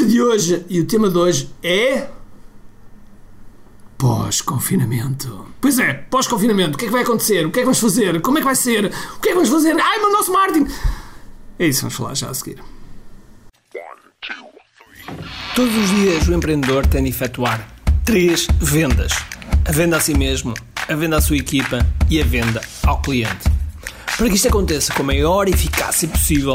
pergunta de hoje e o tema de hoje é. Pós-confinamento. Pois é, pós-confinamento. O que é que vai acontecer? O que é que vamos fazer? Como é que vai ser? O que é que vamos fazer? Ai, meu nosso Martin! É isso, vamos falar já a seguir. Todos os dias o empreendedor tem de efetuar três vendas: a venda a si mesmo, a venda à sua equipa e a venda ao cliente. Para que isto aconteça com a maior eficácia possível,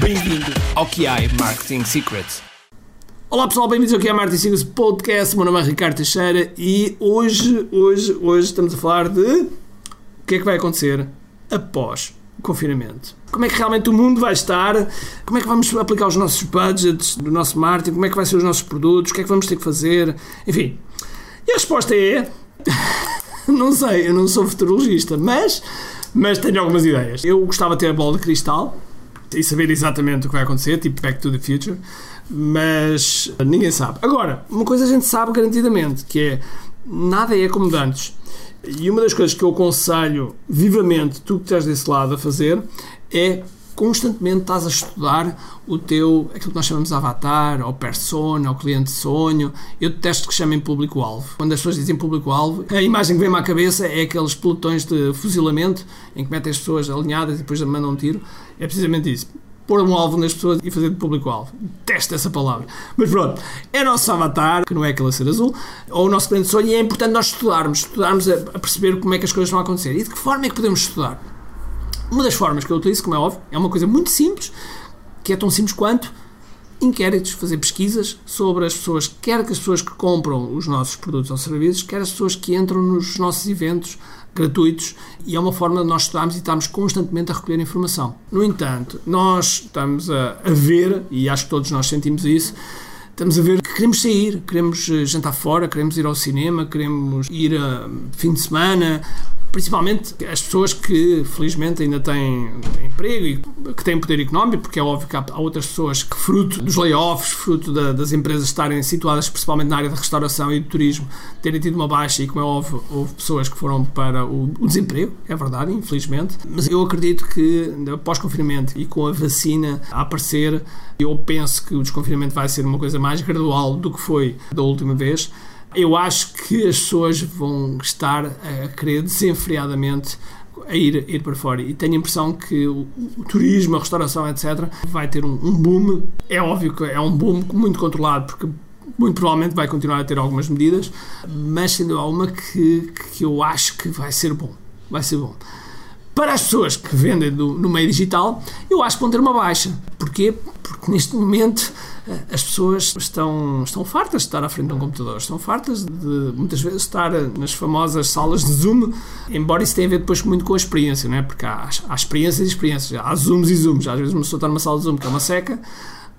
Bem-vindo ao QI Marketing Secrets. Olá pessoal, bem-vindos ao é Martin Sigos Podcast. Meu nome é Ricardo Teixeira e hoje, hoje, hoje estamos a falar de o que é que vai acontecer após o confinamento. Como é que realmente o mundo vai estar? Como é que vamos aplicar os nossos budgets do nosso marketing? Como é que vai ser os nossos produtos? O que é que vamos ter que fazer? Enfim. E a resposta é não sei, eu não sou futurologista, mas mas tenho algumas ideias. Eu gostava de ter a bola de cristal e saber exatamente o que vai acontecer, tipo Back to the Future mas ninguém sabe. Agora, uma coisa a gente sabe garantidamente, que é nada é como antes. E uma das coisas que eu aconselho vivamente, tu que estás desse lado a fazer, é constantemente estás a estudar o teu, aquilo que nós chamamos avatar, ou persona, ou cliente sonho. Eu detesto que chamem público-alvo. Quando as pessoas dizem público-alvo, a imagem que vem-me à cabeça é aqueles pelotões de fuzilamento em que metem as pessoas alinhadas e depois mandam um tiro. É precisamente isso pôr um alvo nas pessoas e fazer de público-alvo. Testa essa palavra. Mas pronto, é nosso avatar, que não é aquele ser azul, ou o nosso grande sonho, e é importante nós estudarmos, estudarmos a, a, perceber como é que as coisas vão acontecer. E de que forma é que podemos estudar? Uma das formas que eu utilizo, como é óbvio, é uma coisa muito simples, que é tão simples quanto inquéritos, fazer pesquisas sobre as pessoas, quer que as pessoas que compram os nossos produtos ou serviços, quer as pessoas que entram nos nossos eventos gratuitos e é uma forma de nós estudarmos e estarmos constantemente a recolher informação. No entanto, nós estamos a, a ver, e acho que todos nós sentimos isso, estamos a ver que queremos sair, queremos eh, jantar fora, queremos ir ao cinema, queremos ir a fim de semana, principalmente as pessoas que felizmente ainda têm emprego e que têm poder económico, porque é óbvio que há, outras pessoas que, fruto dos layoffs, fruto da, das empresas estarem situadas principalmente na área da restauração e do turismo, terem tido uma baixa e, como é óbvio, houve pessoas que foram para o, o desemprego, é verdade, infelizmente, mas eu acredito que após confinamento e com a vacina a aparecer, eu penso que o desconfinamento vai ser uma coisa mais gradual do que foi da última vez eu acho que as pessoas vão estar a querer desenfreadamente a ir, ir para fora. E tenho a impressão que o, o turismo, a restauração, etc., vai ter um, um, boom. É óbvio que é um boom muito controlado, porque muito provavelmente vai continuar a ter algumas medidas, mas sendo alguma que, que eu acho que vai ser bom. Vai ser bom. Para as pessoas que vendem do, no meio digital, eu acho que vão ter uma baixa. Porquê? Porque neste momento eh, as pessoas estão, estão fartas de estar à frente de um computador, estão fartas de muitas vezes estar nas famosas salas de Zoom, embora isso tenha a ver depois muito com a experiência, não é? porque há, há experiências e experiências, há Zooms e Zooms. Às vezes uma pessoa está numa sala de Zoom que é uma seca,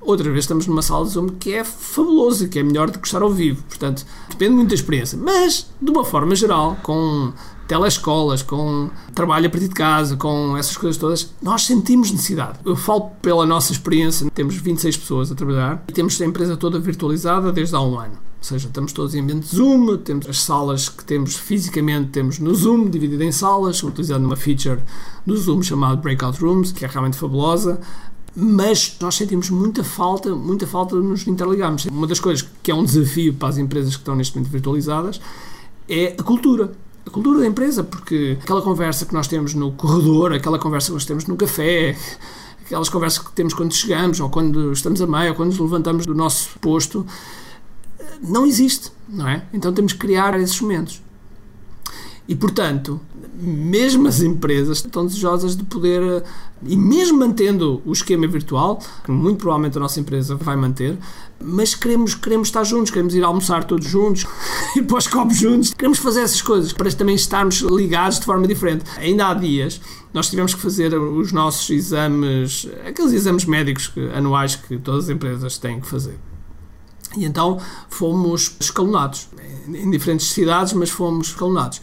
outra vez estamos numa sala de Zoom que é fabuloso, que é melhor do que estar ao vivo. Portanto, depende muito da experiência. Mas, de uma forma geral, com telescolas, com trabalho a partir de casa, com essas coisas todas, nós sentimos necessidade. Eu falo pela nossa experiência, temos 26 pessoas a trabalhar e temos a empresa toda virtualizada desde há um ano. Ou seja, estamos todos em ambiente Zoom, temos as salas que temos fisicamente, temos no Zoom, dividido em salas, utilizando uma feature do Zoom chamada Breakout Rooms, que é realmente fabulosa mas nós sentimos muita falta, muita falta de nos interligarmos. Uma das coisas que é um desafio para as empresas que estão neste momento virtualizadas é a cultura a cultura da empresa, porque aquela conversa que nós temos no corredor, aquela conversa que nós temos no café, aquelas conversas que temos quando chegamos, ou quando estamos a meio, ou quando nos levantamos do nosso posto, não existe, não é? Então temos que criar esses momentos. E, portanto, mesmo as empresas estão desejosas de poder, e mesmo mantendo o esquema virtual, que muito provavelmente a nossa empresa vai manter, mas queremos, queremos estar juntos, queremos ir almoçar todos juntos, ir para os copos juntos, queremos fazer essas coisas para também estarmos ligados de forma diferente. Ainda há dias nós tivemos que fazer os nossos exames, aqueles exames médicos anuais que todas as empresas têm que fazer. E então fomos escalonados, em diferentes cidades, mas fomos escalonados.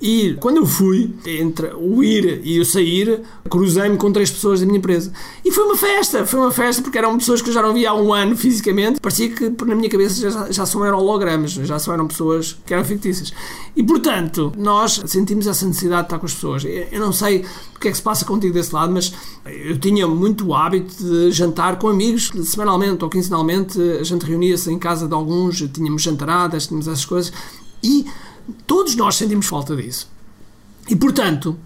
E quando eu fui, entre o ir e o sair, cruzei-me com três pessoas da minha empresa. E foi uma festa, foi uma festa porque eram pessoas que eu já não via há um ano fisicamente. Parecia que na minha cabeça já, já só eram hologramas, já só eram pessoas que eram fictícias. E portanto, nós sentimos essa necessidade de estar com as pessoas. Eu não sei o que é que se passa contigo desse lado, mas eu tinha muito o hábito de jantar com amigos, semanalmente ou quinzenalmente. A gente reunia-se em casa de alguns, tínhamos jantaradas, tínhamos essas coisas. E Todos nós sentimos falta disso. E, portanto,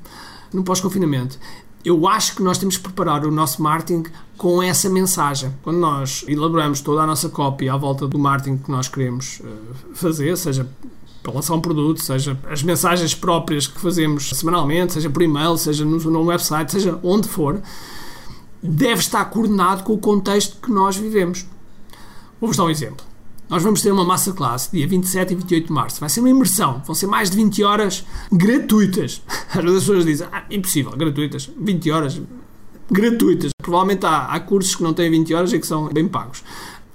no pós-confinamento, eu acho que nós temos que preparar o nosso marketing com essa mensagem. Quando nós elaboramos toda a nossa cópia à volta do marketing que nós queremos eh, fazer, seja para lançar produto, seja as mensagens próprias que fazemos semanalmente, seja por e-mail, seja no, no website, seja onde for, deve estar coordenado com o contexto que nós vivemos. Vou-vos dar um exemplo. Nós vamos ter uma massa classe dia 27 e 28 de março. Vai ser uma imersão. Vão ser mais de 20 horas gratuitas. Às vezes as pessoas dizem, ah, impossível, gratuitas. 20 horas gratuitas. Provavelmente há, há cursos que não têm 20 horas e que são bem pagos.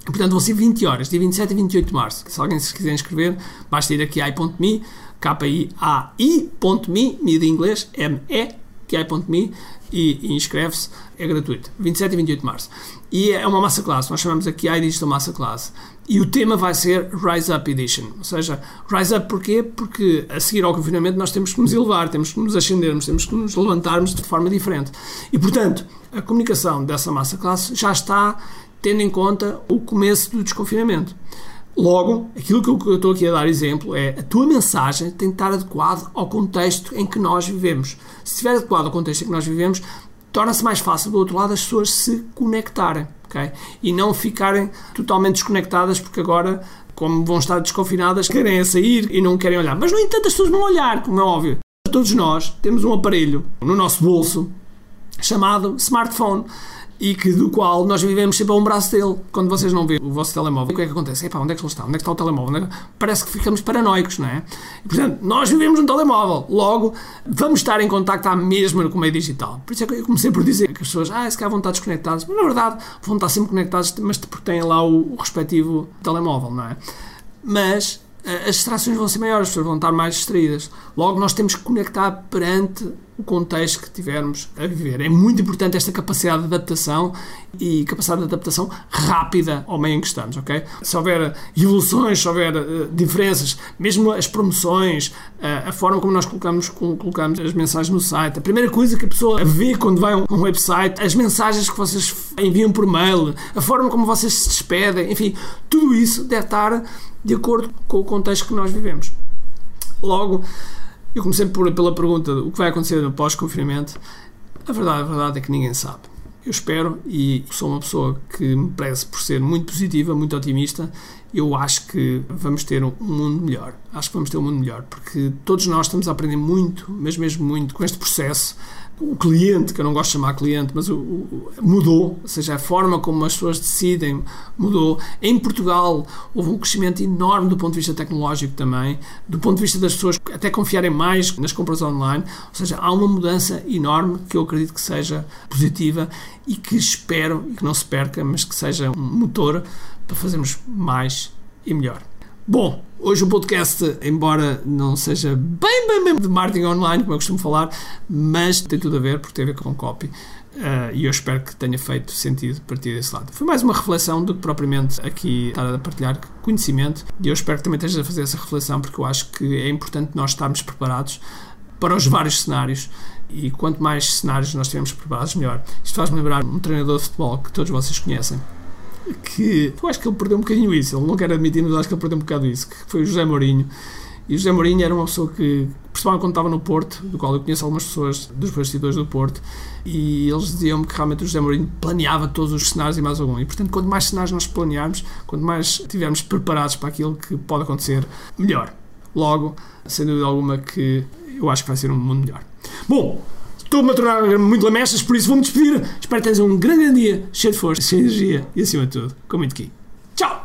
Portanto, vão ser 20 horas, dia 27 e 28 de março. Se alguém se quiser inscrever, basta ir aqui a i.me, k-i-a-i.me, me de inglês, M-E, ki.me e, e inscreve-se, é gratuito. 27 e 28 de março. E é uma massa classe, nós chamamos aqui a Digital Massa Classe. E o tema vai ser Rise Up Edition. Ou seja, Rise Up porquê? Porque a seguir ao confinamento nós temos que nos elevar, temos que nos ascendermos, temos que nos levantarmos de forma diferente. E portanto, a comunicação dessa massa classe já está tendo em conta o começo do desconfinamento. Logo, aquilo que eu estou aqui a dar exemplo é a tua mensagem tem que estar adequada ao contexto em que nós vivemos. Se estiver adequado ao contexto em que nós vivemos, torna-se mais fácil do outro lado as pessoas se conectarem okay? e não ficarem totalmente desconectadas porque agora, como vão estar desconfinadas, querem sair e não querem olhar. Mas, no entanto, as pessoas vão olhar, como é óbvio. Todos nós temos um aparelho no nosso bolso chamado smartphone e que do qual nós vivemos sempre a um braço dele. Quando vocês não veem o vosso telemóvel, o que é que acontece? Epá, onde é que ele está? Onde é que está o telemóvel? É Parece que ficamos paranoicos, não é? E, portanto, nós vivemos um telemóvel. Logo, vamos estar em contacto à mesma com o meio digital. Por isso é que eu comecei por dizer que as pessoas, ah, se calhar vão estar desconectadas. Mas, na verdade, vão estar sempre conectadas, mas porque têm lá o, o respectivo telemóvel, não é? Mas as distrações vão ser maiores, as pessoas vão estar mais distraídas. Logo, nós temos que conectar perante o contexto que tivermos a viver. É muito importante esta capacidade de adaptação e capacidade de adaptação rápida ao meio em que estamos, ok? Se houver evoluções, se houver uh, diferenças, mesmo as promoções, uh, a forma como nós colocamos, colocamos as mensagens no site, a primeira coisa que a pessoa vê quando vai a um website, as mensagens que vocês enviam por mail, a forma como vocês se despedem, enfim, tudo isso deve estar de acordo com o contexto que nós vivemos. Logo, eu comecei por, pela pergunta o que vai acontecer no pós-confinamento. A verdade, a verdade é que ninguém sabe. Eu espero e sou uma pessoa que me preze por ser muito positiva, muito otimista. Eu acho que vamos ter um mundo melhor. Acho que vamos ter um mundo melhor porque todos nós estamos a aprender muito, mas mesmo muito, com este processo o cliente, que eu não gosto de chamar cliente, mas o, o, mudou, ou seja, a forma como as pessoas decidem mudou. Em Portugal houve um crescimento enorme do ponto de vista tecnológico também, do ponto de vista das pessoas até confiarem mais nas compras online, ou seja, há uma mudança enorme que eu acredito que seja positiva e que espero e que não se perca, mas que seja um motor para fazermos mais e melhor. Bom, hoje o podcast, embora não seja bem, bem, bem de marketing online, como eu costumo falar, mas tem tudo a ver, porque tem a ver com copy. Uh, e eu espero que tenha feito sentido partir desse lado. Foi mais uma reflexão do que propriamente aqui estar a partilhar conhecimento, e eu espero que também estejas a fazer essa reflexão, porque eu acho que é importante nós estarmos preparados para os vários cenários e quanto mais cenários nós tivermos preparados, melhor. Isto faz-me lembrar um treinador de futebol que todos vocês conhecem, que eu acho que ele perdeu um bocadinho isso, ele não quer admitir, mas acho que ele perdeu um bocado isso, que foi o José Mourinho. E o José Mourinho era uma pessoa que, principalmente quando estava no Porto, do qual eu conheço algumas pessoas dos bastidores do Porto, e eles diziam-me que realmente o José Mourinho planeava todos os cenários e mais algum. E portanto, quanto mais cenários nós planearmos, quanto mais estivermos preparados para aquilo que pode acontecer, melhor. Logo, sem dúvida alguma, que eu acho que vai ser um mundo melhor. Bom, Estou-me a tornar muito lamechas, por isso vou-me despedir. Espero que tenhas um grande dia, cheio de força, cheio de energia e, acima de tudo, com muito aqui. Tchau!